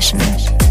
Session.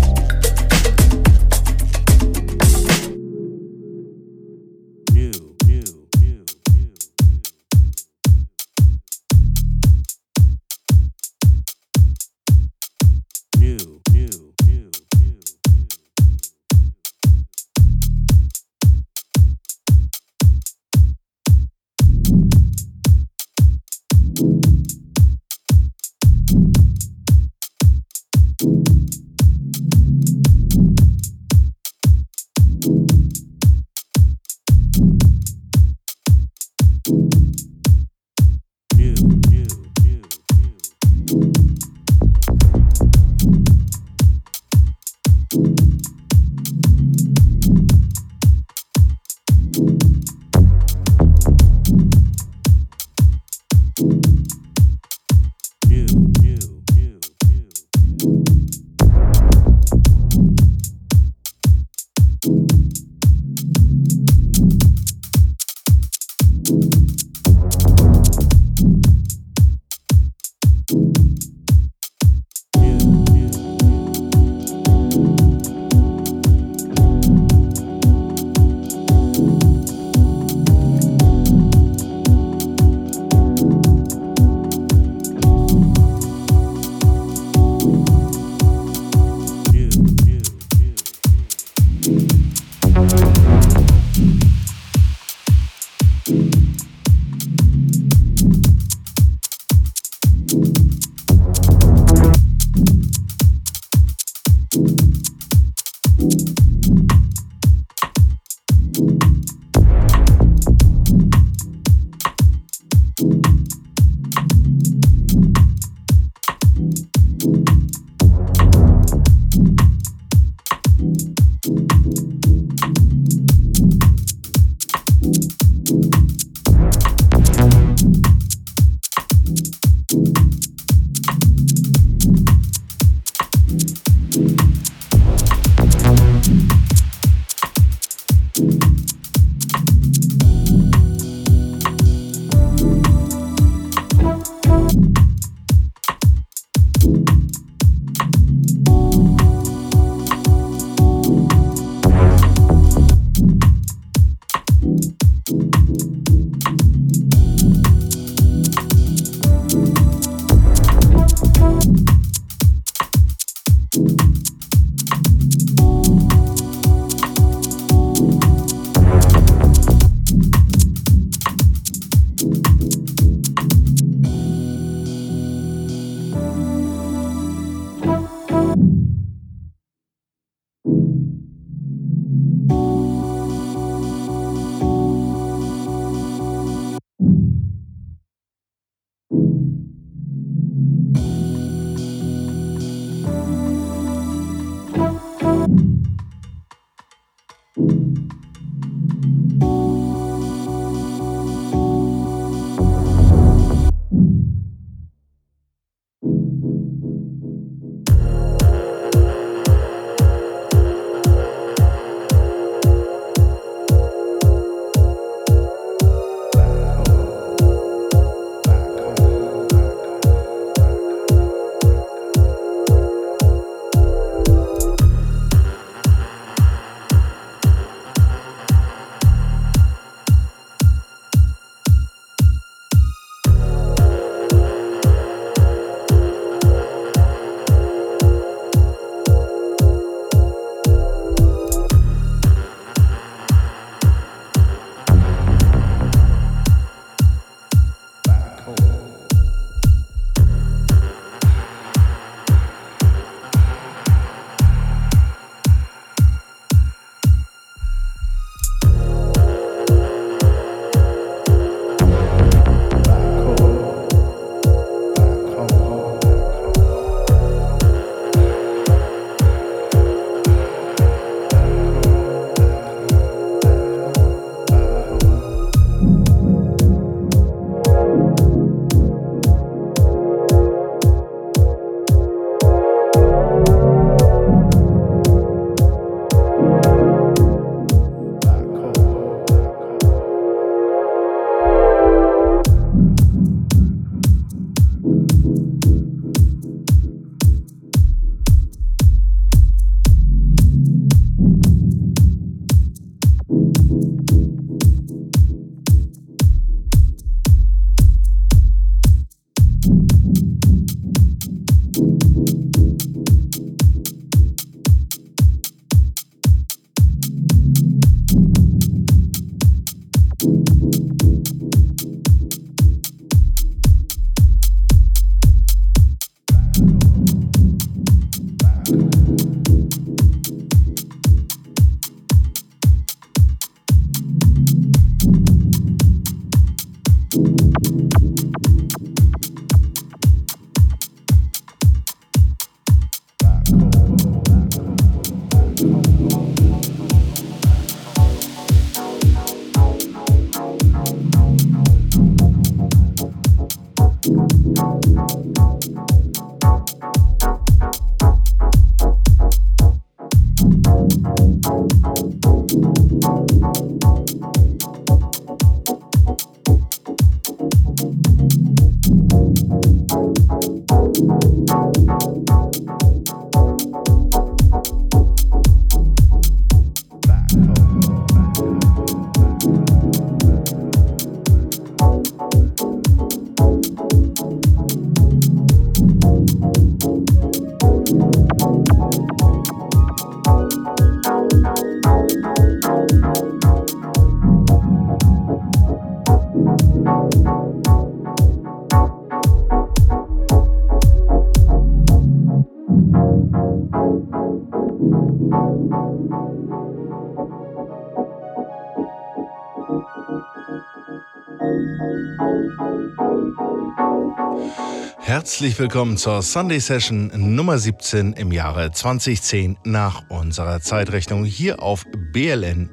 Herzlich willkommen zur Sunday Session Nummer 17 im Jahre 2010 nach unserer Zeitrechnung hier auf bln.fm.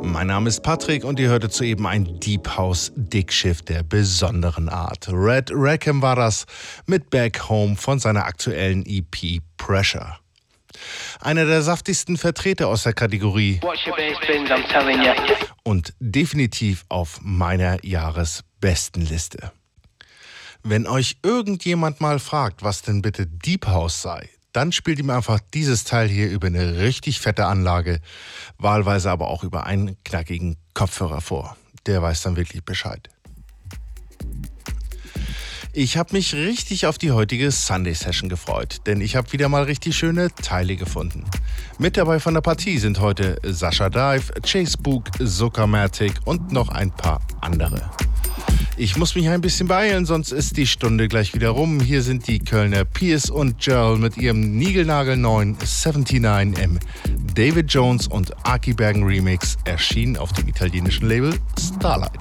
Mein Name ist Patrick und ihr hörte soeben ein Deep House Dickschiff der besonderen Art. Red Rackham war das mit Back Home von seiner aktuellen EP Pressure. Einer der saftigsten Vertreter aus der Kategorie und definitiv auf meiner Jahresbestenliste. Wenn euch irgendjemand mal fragt, was denn bitte Deep House sei, dann spielt ihm einfach dieses Teil hier über eine richtig fette Anlage, wahlweise aber auch über einen knackigen Kopfhörer vor. Der weiß dann wirklich Bescheid. Ich habe mich richtig auf die heutige Sunday Session gefreut, denn ich habe wieder mal richtig schöne Teile gefunden. Mit dabei von der Partie sind heute Sascha Dive, Chase Book, Zuckermatic und noch ein paar andere. Ich muss mich ein bisschen beeilen, sonst ist die Stunde gleich wieder rum. Hier sind die Kölner Pierce und Jerl mit ihrem Nigelnagel 9 79 im David Jones und Aki Bergen Remix, erschienen auf dem italienischen Label Starlight.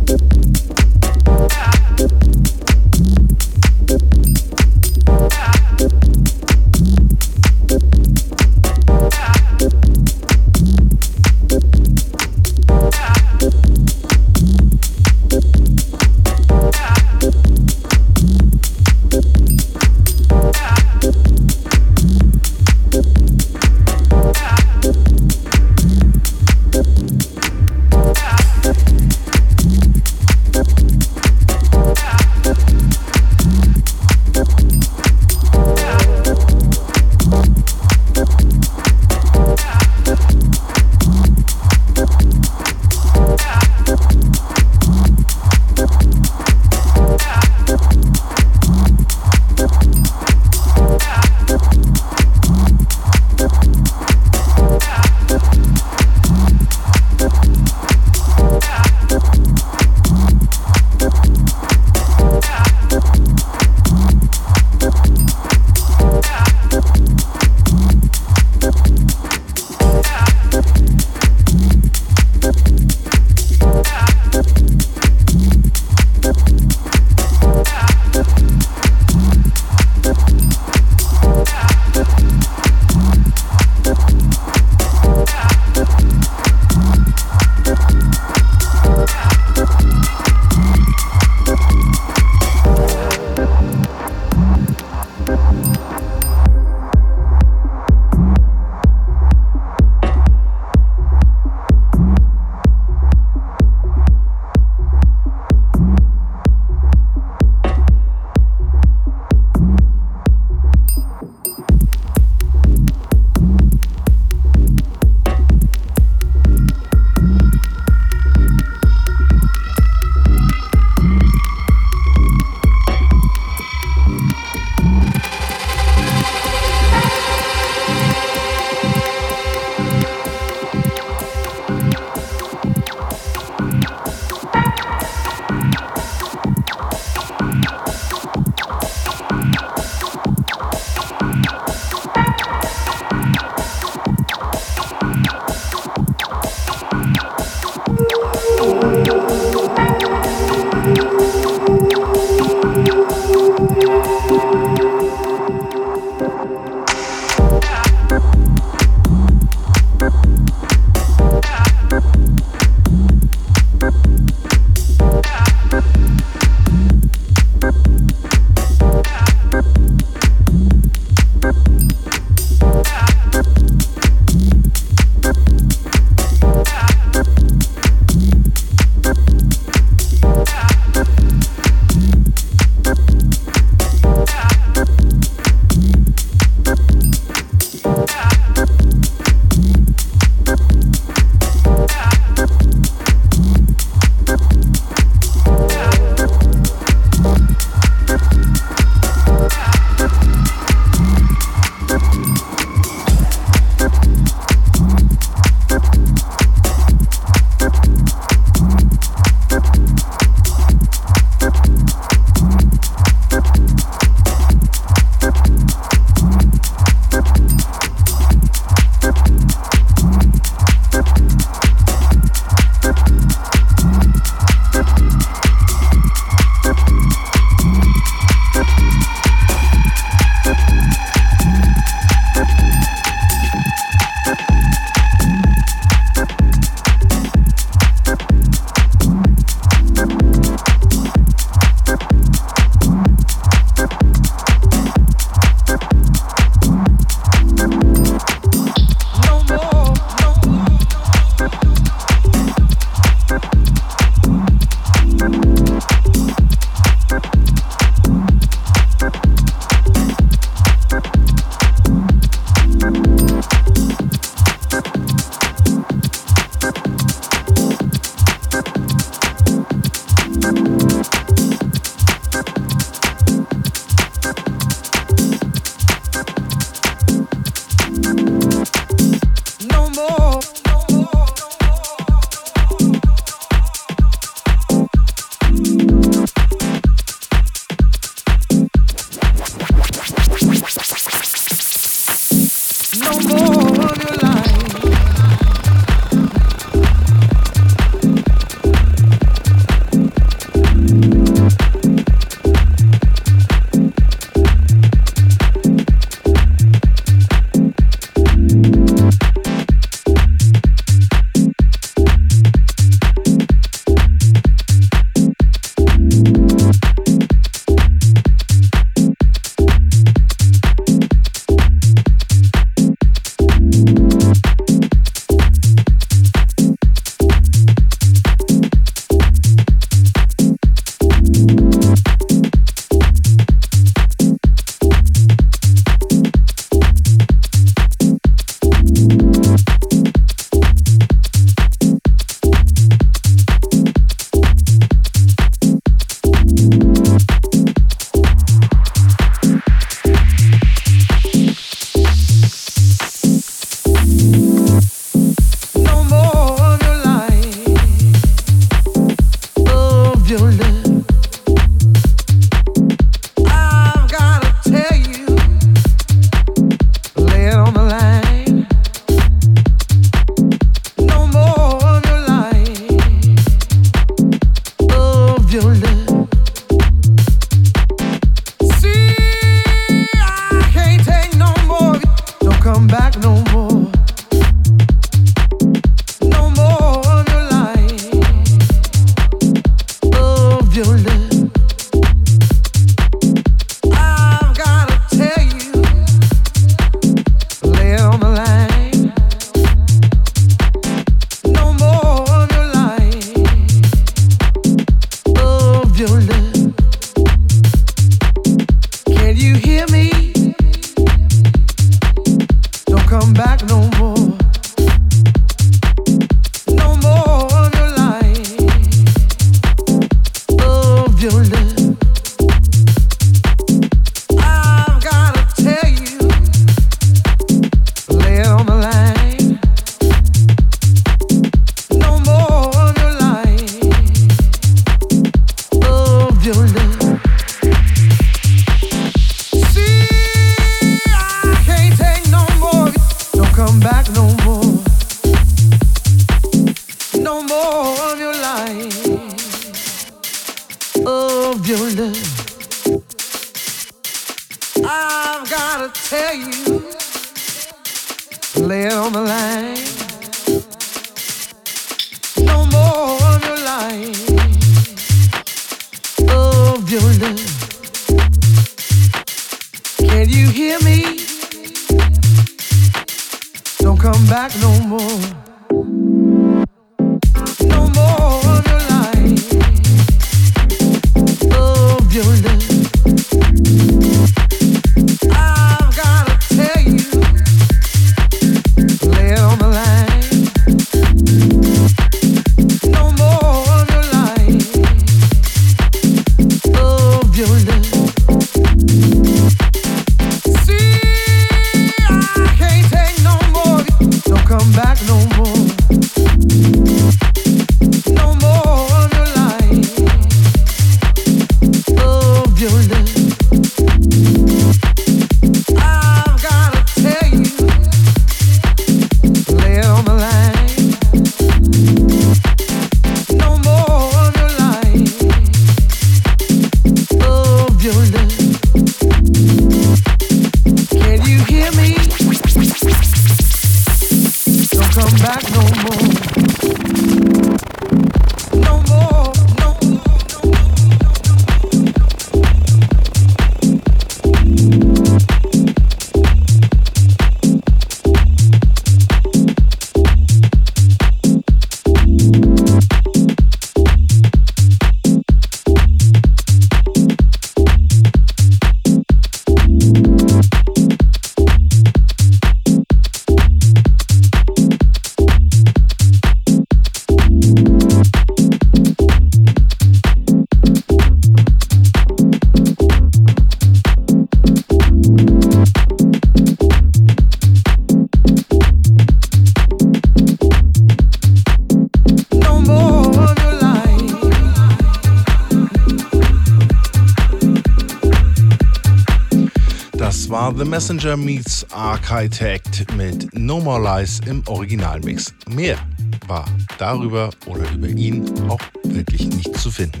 Messenger meets Architect mit No More Lies im Originalmix. Mehr war darüber oder über ihn auch wirklich nicht zu finden.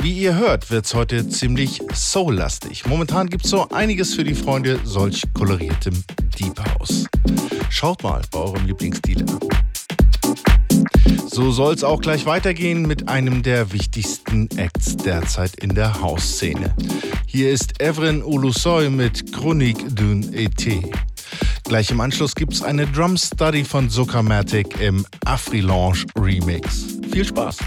Wie ihr hört, wird es heute ziemlich soul-lastig. Momentan gibt es so einiges für die Freunde solch koloriertem Deep House. Schaut mal bei eurem Lieblingsdealer. So soll es auch gleich weitergehen mit einem der wichtigsten Acts derzeit in der House-Szene. Hier ist Evren Ulusoy mit Chronique d'un ET. Gleich im Anschluss gibt es eine Drum Study von Zuckermatic im Afri-Lounge Remix. Viel Spaß!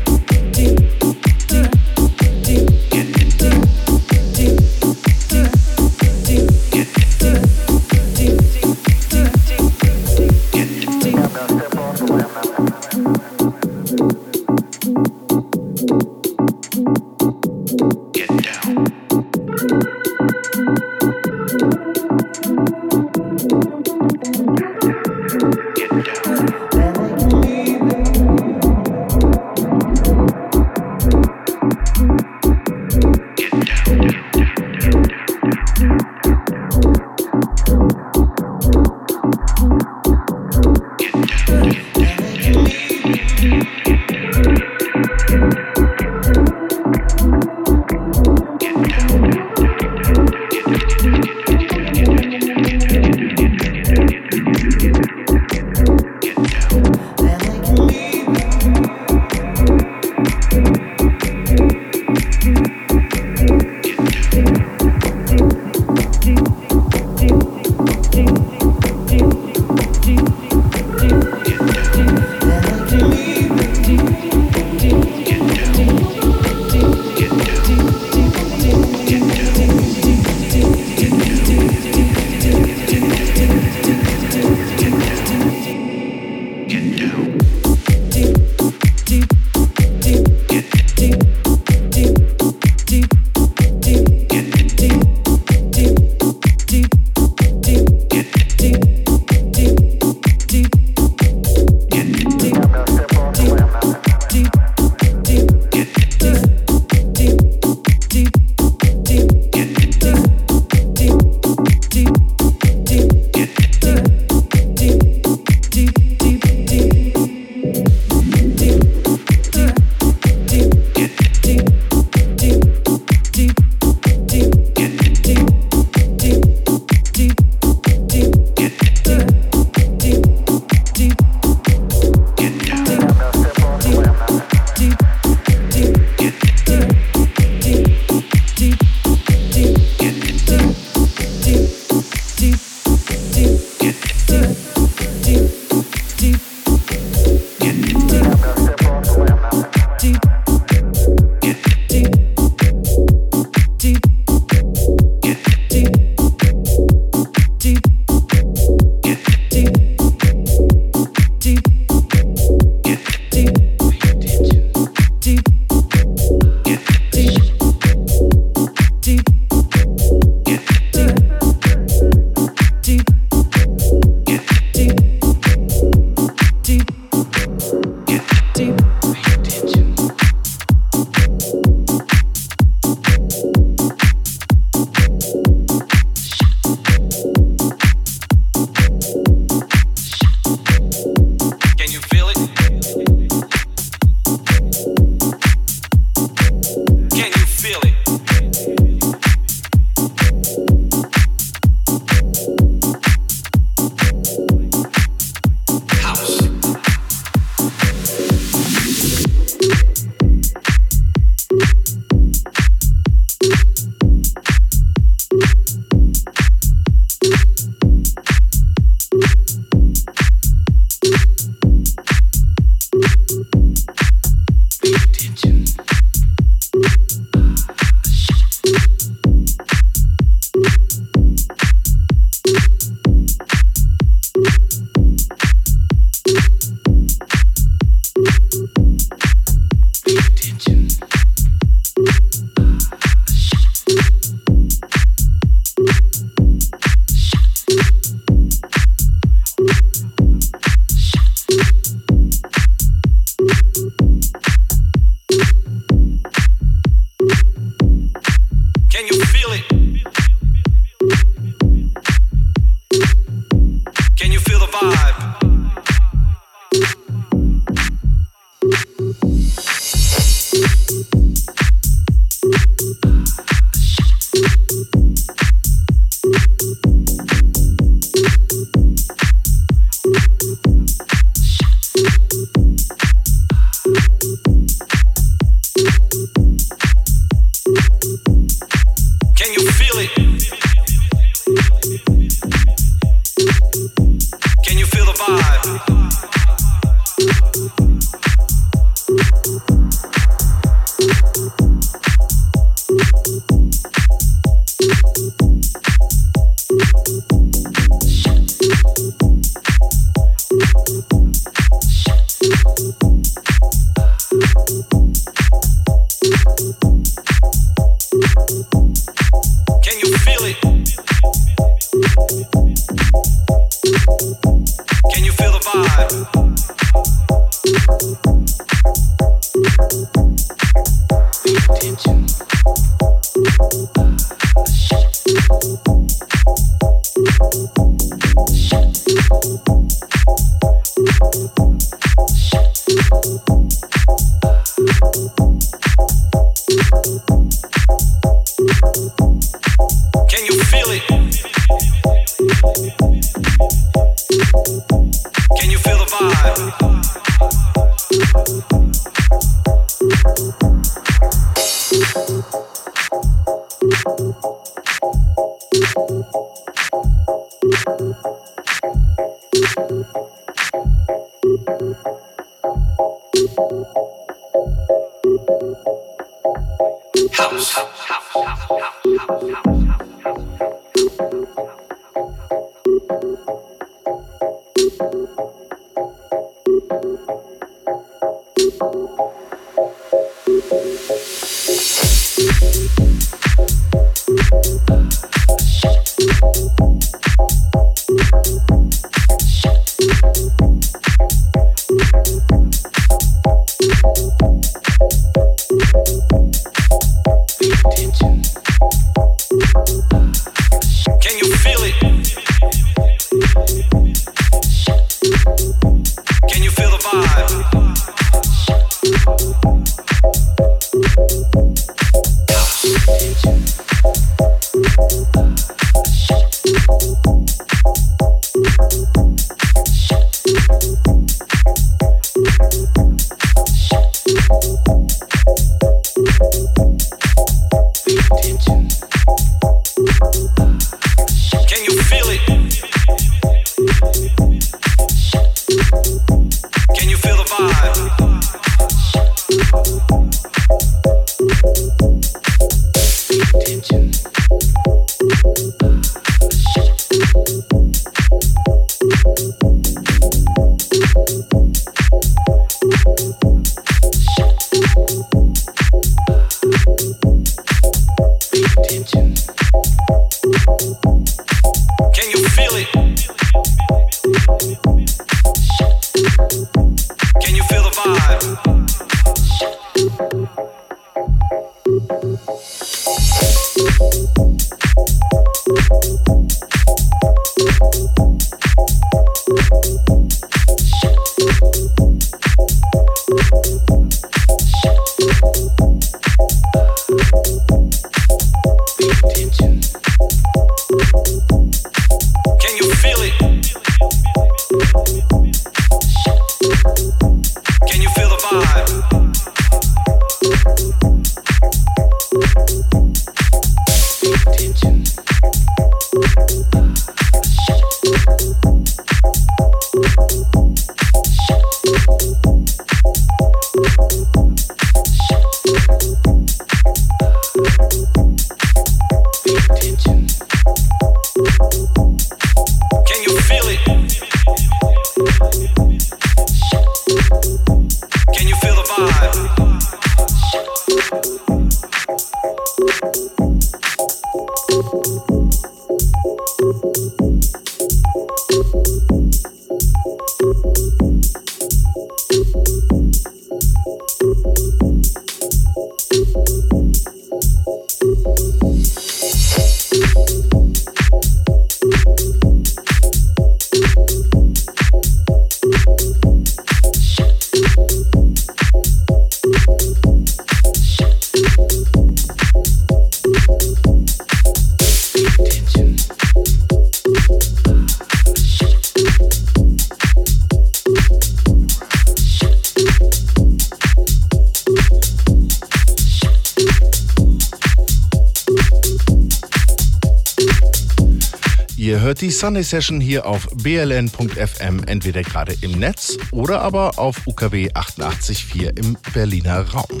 Die Sunday Session hier auf bln.fm, entweder gerade im Netz oder aber auf UKW 88.4 im Berliner Raum.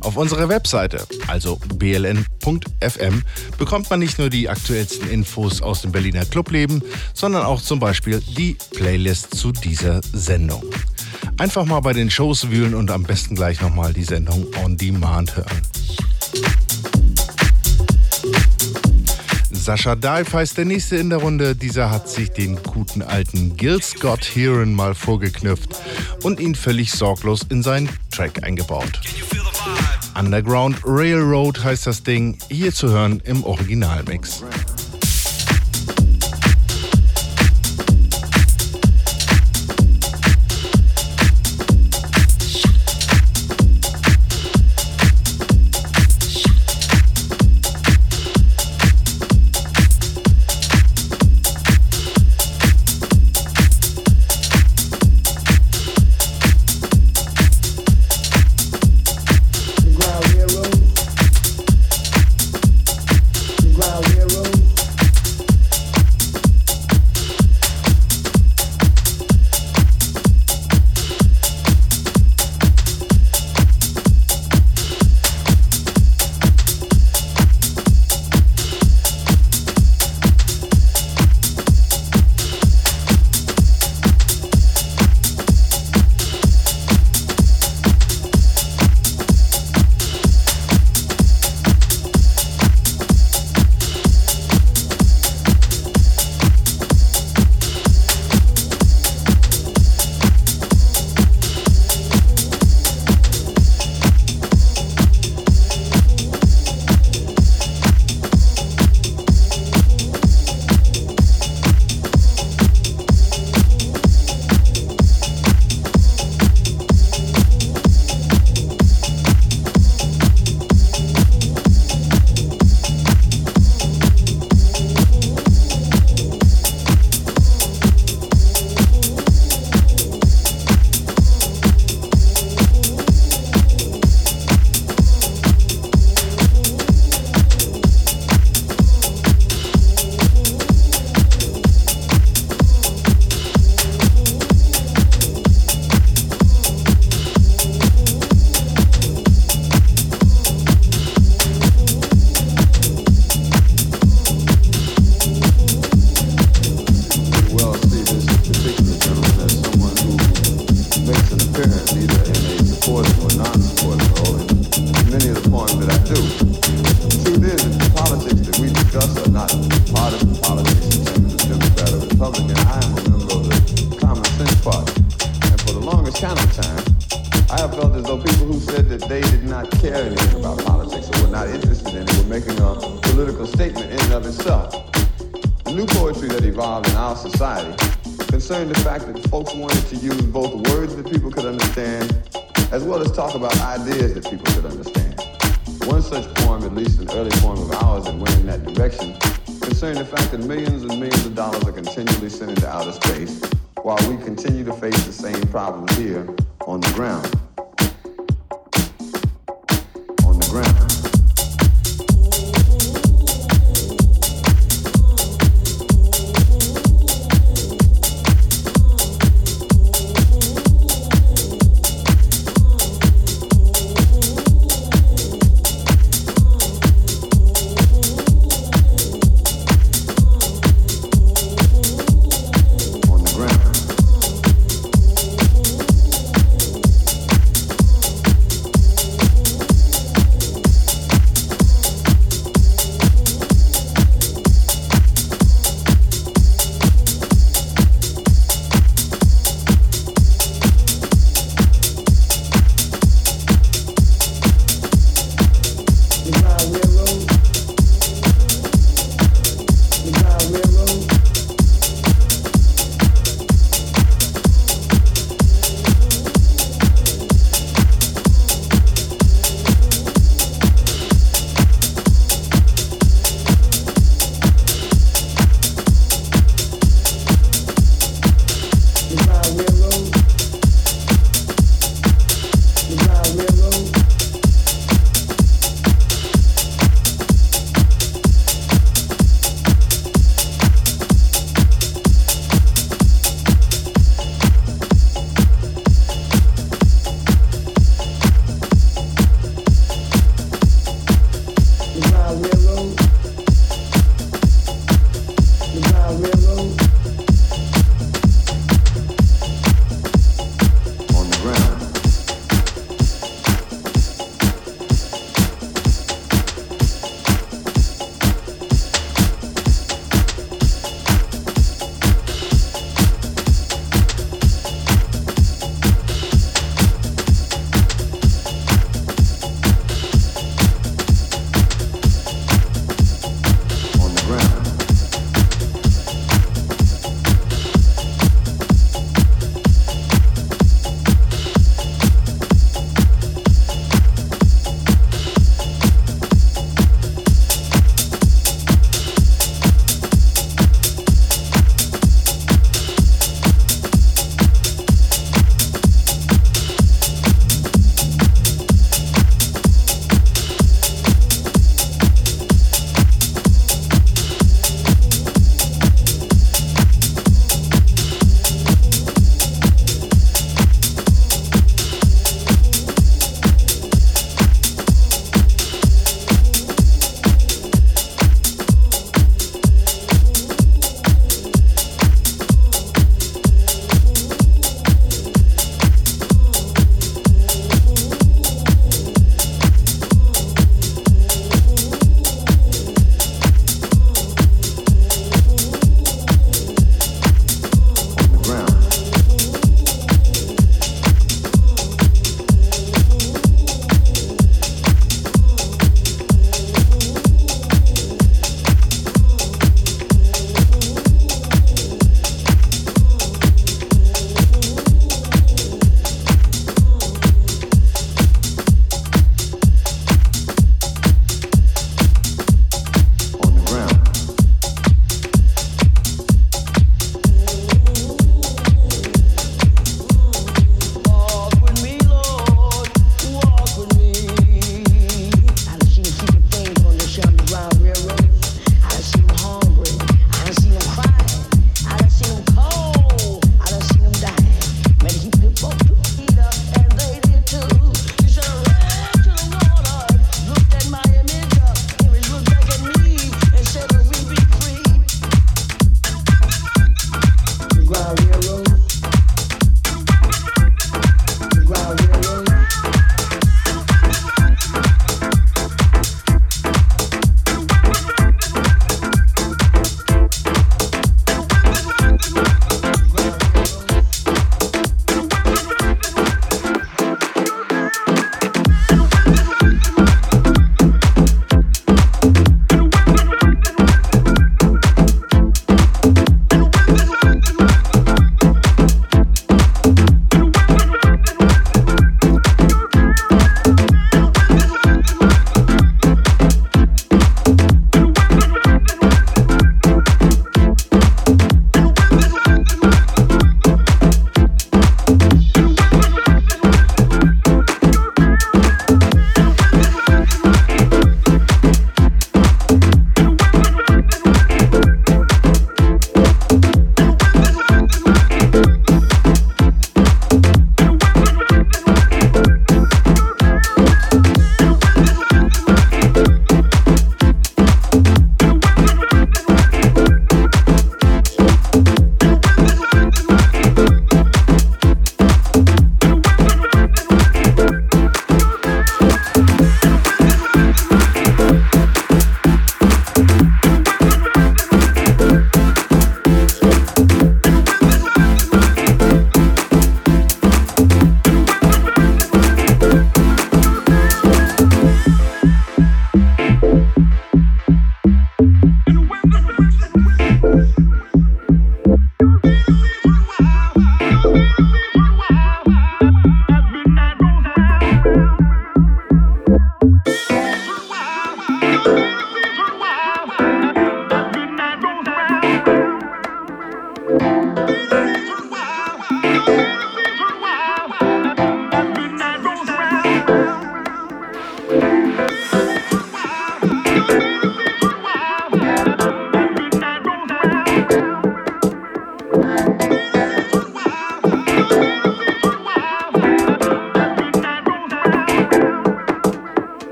Auf unserer Webseite, also bln.fm, bekommt man nicht nur die aktuellsten Infos aus dem Berliner Clubleben, sondern auch zum Beispiel die Playlist zu dieser Sendung. Einfach mal bei den Shows wühlen und am besten gleich nochmal die Sendung on Demand hören. Sascha Dive heißt der nächste in der Runde. Dieser hat sich den guten alten Gil Scott Heron mal vorgeknüpft und ihn völlig sorglos in seinen Track eingebaut. Underground Railroad heißt das Ding, hier zu hören im Originalmix.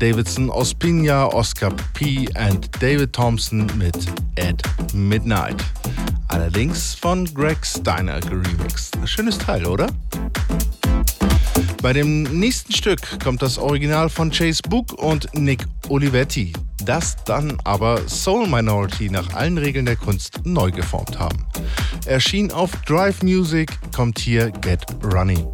Davidson, Ospina, Oscar P. und David Thompson mit At Midnight. Allerdings von Greg Steiner geremixed. Schönes Teil, oder? Bei dem nächsten Stück kommt das Original von Chase Book und Nick Olivetti, das dann aber Soul Minority nach allen Regeln der Kunst neu geformt haben. Erschien auf Drive Music, kommt hier Get Running.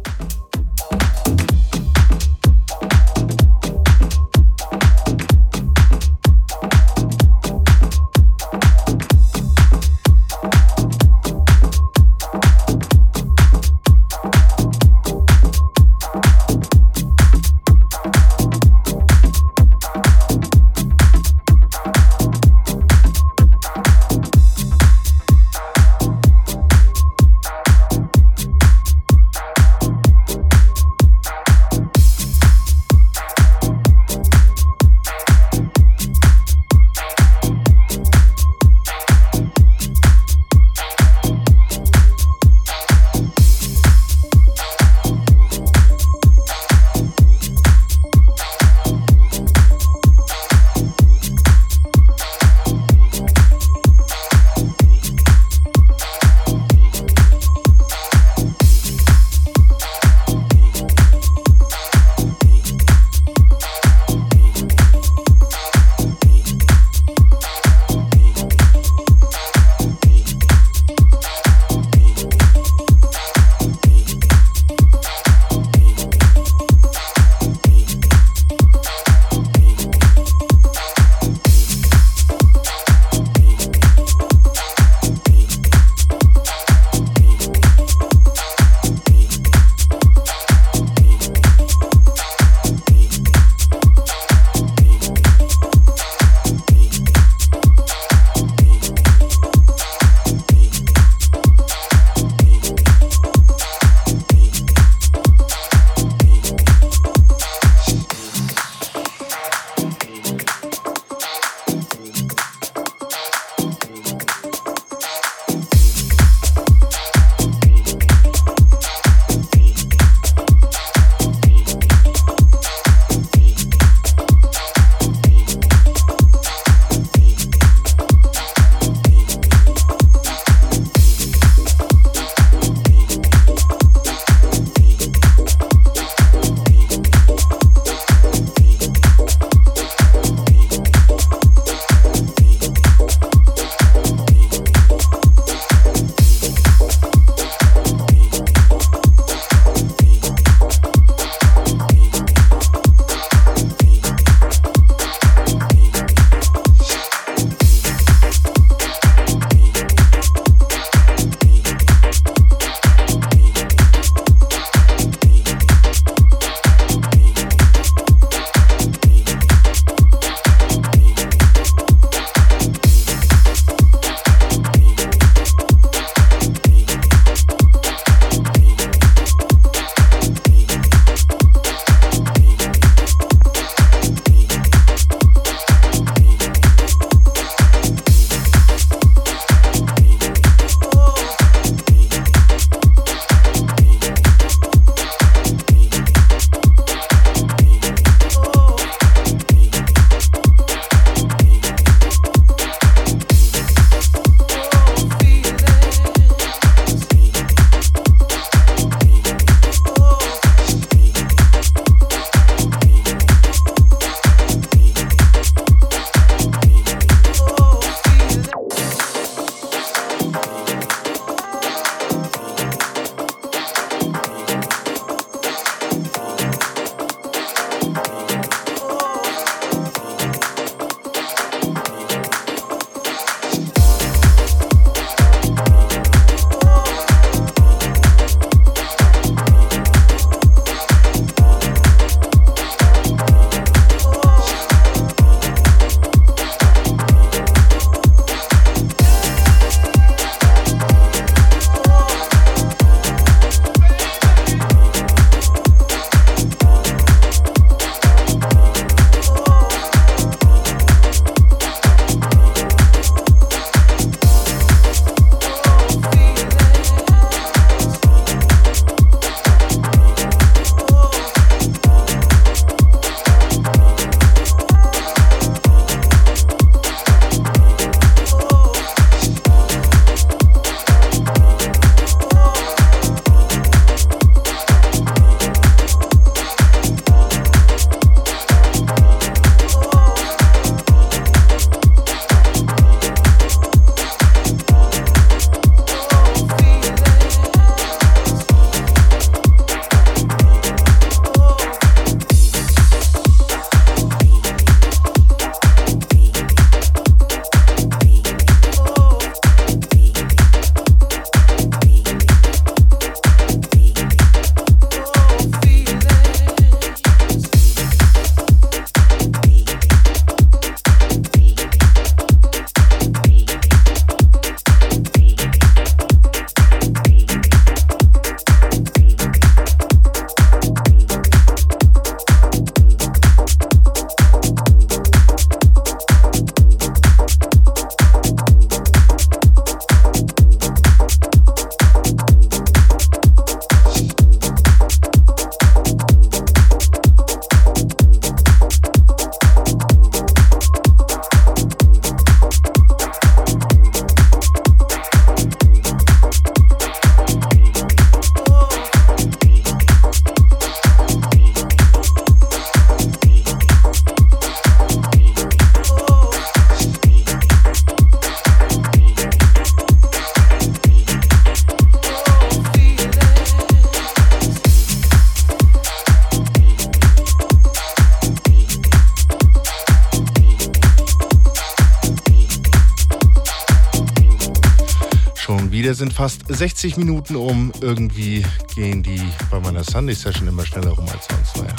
Wieder sind fast 60 Minuten um. Irgendwie gehen die bei meiner Sunday Session immer schneller rum als sonst. Naja.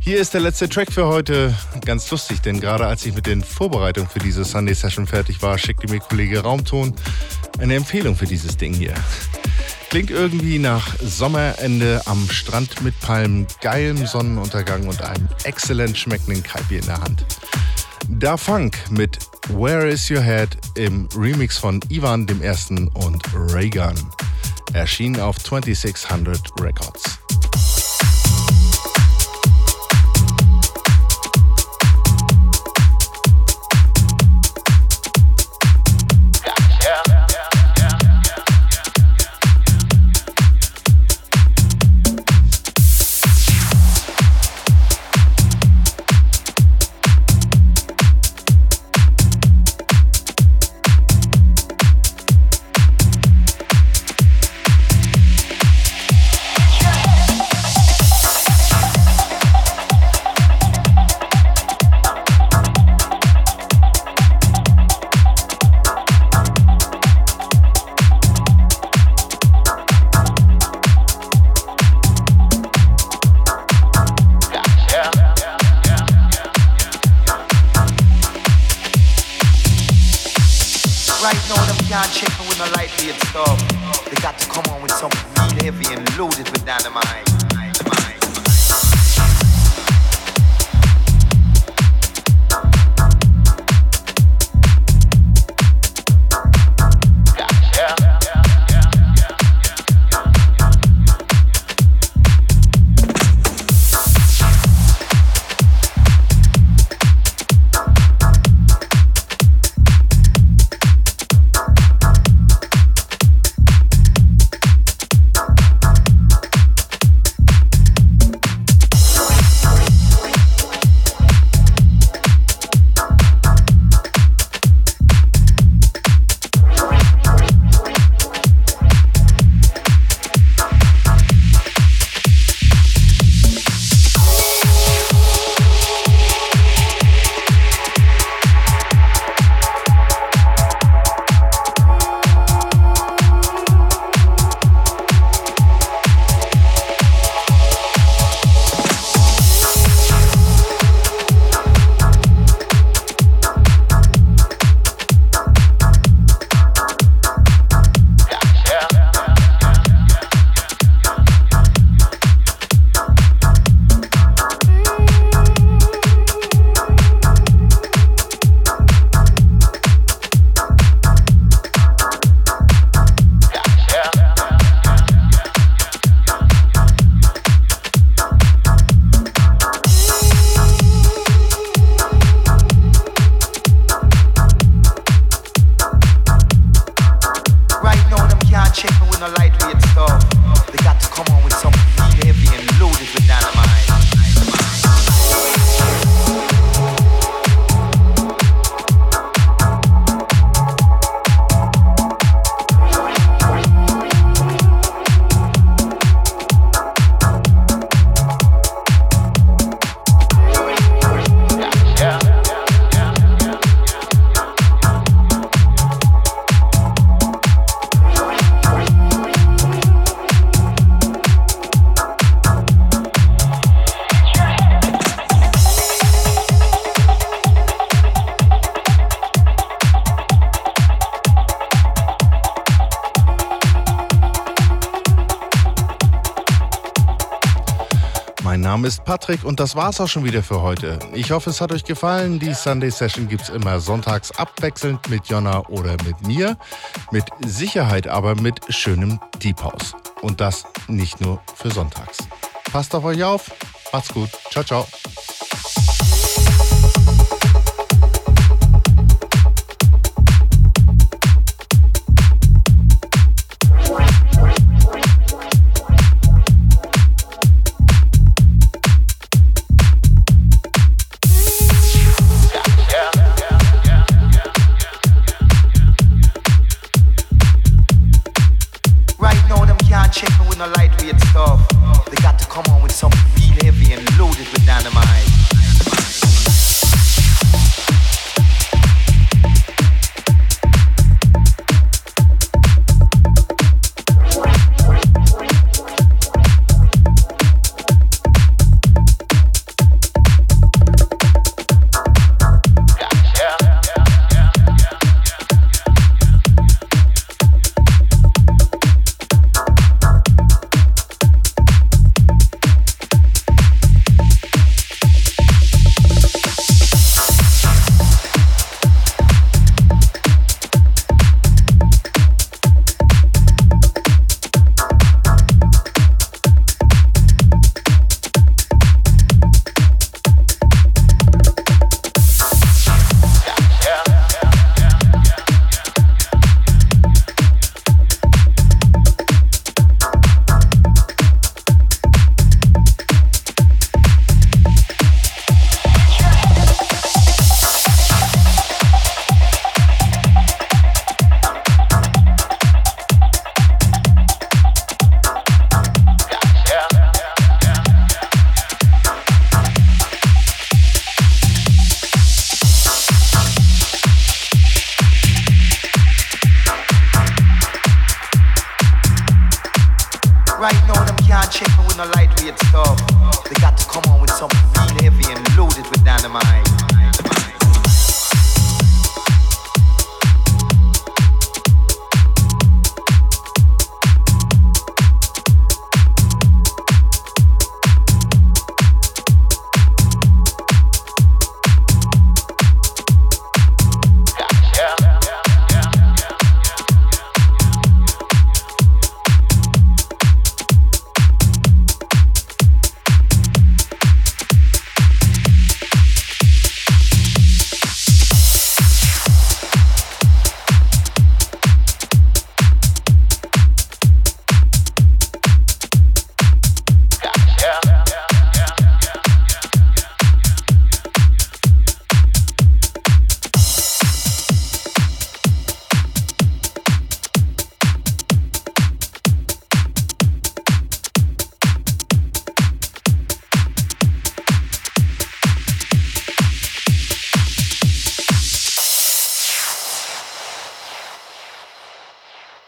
Hier ist der letzte Track für heute. Ganz lustig, denn gerade als ich mit den Vorbereitungen für diese Sunday Session fertig war, schickte mir Kollege Raumton eine Empfehlung für dieses Ding hier. Klingt irgendwie nach Sommerende am Strand mit Palmen, geilem Sonnenuntergang und einem exzellent schmeckenden Kaipi in der Hand. Da Funk mit Where Is Your Head im Remix von Ivan dem Ersten und Raygun. Erschien auf 2600 Records. Name ist Patrick und das war's auch schon wieder für heute. Ich hoffe, es hat euch gefallen. Die Sunday Session gibt's immer sonntags abwechselnd mit Jonna oder mit mir. Mit Sicherheit aber mit schönem Deep House. Und das nicht nur für sonntags. Passt auf euch auf. Macht's gut. Ciao, ciao.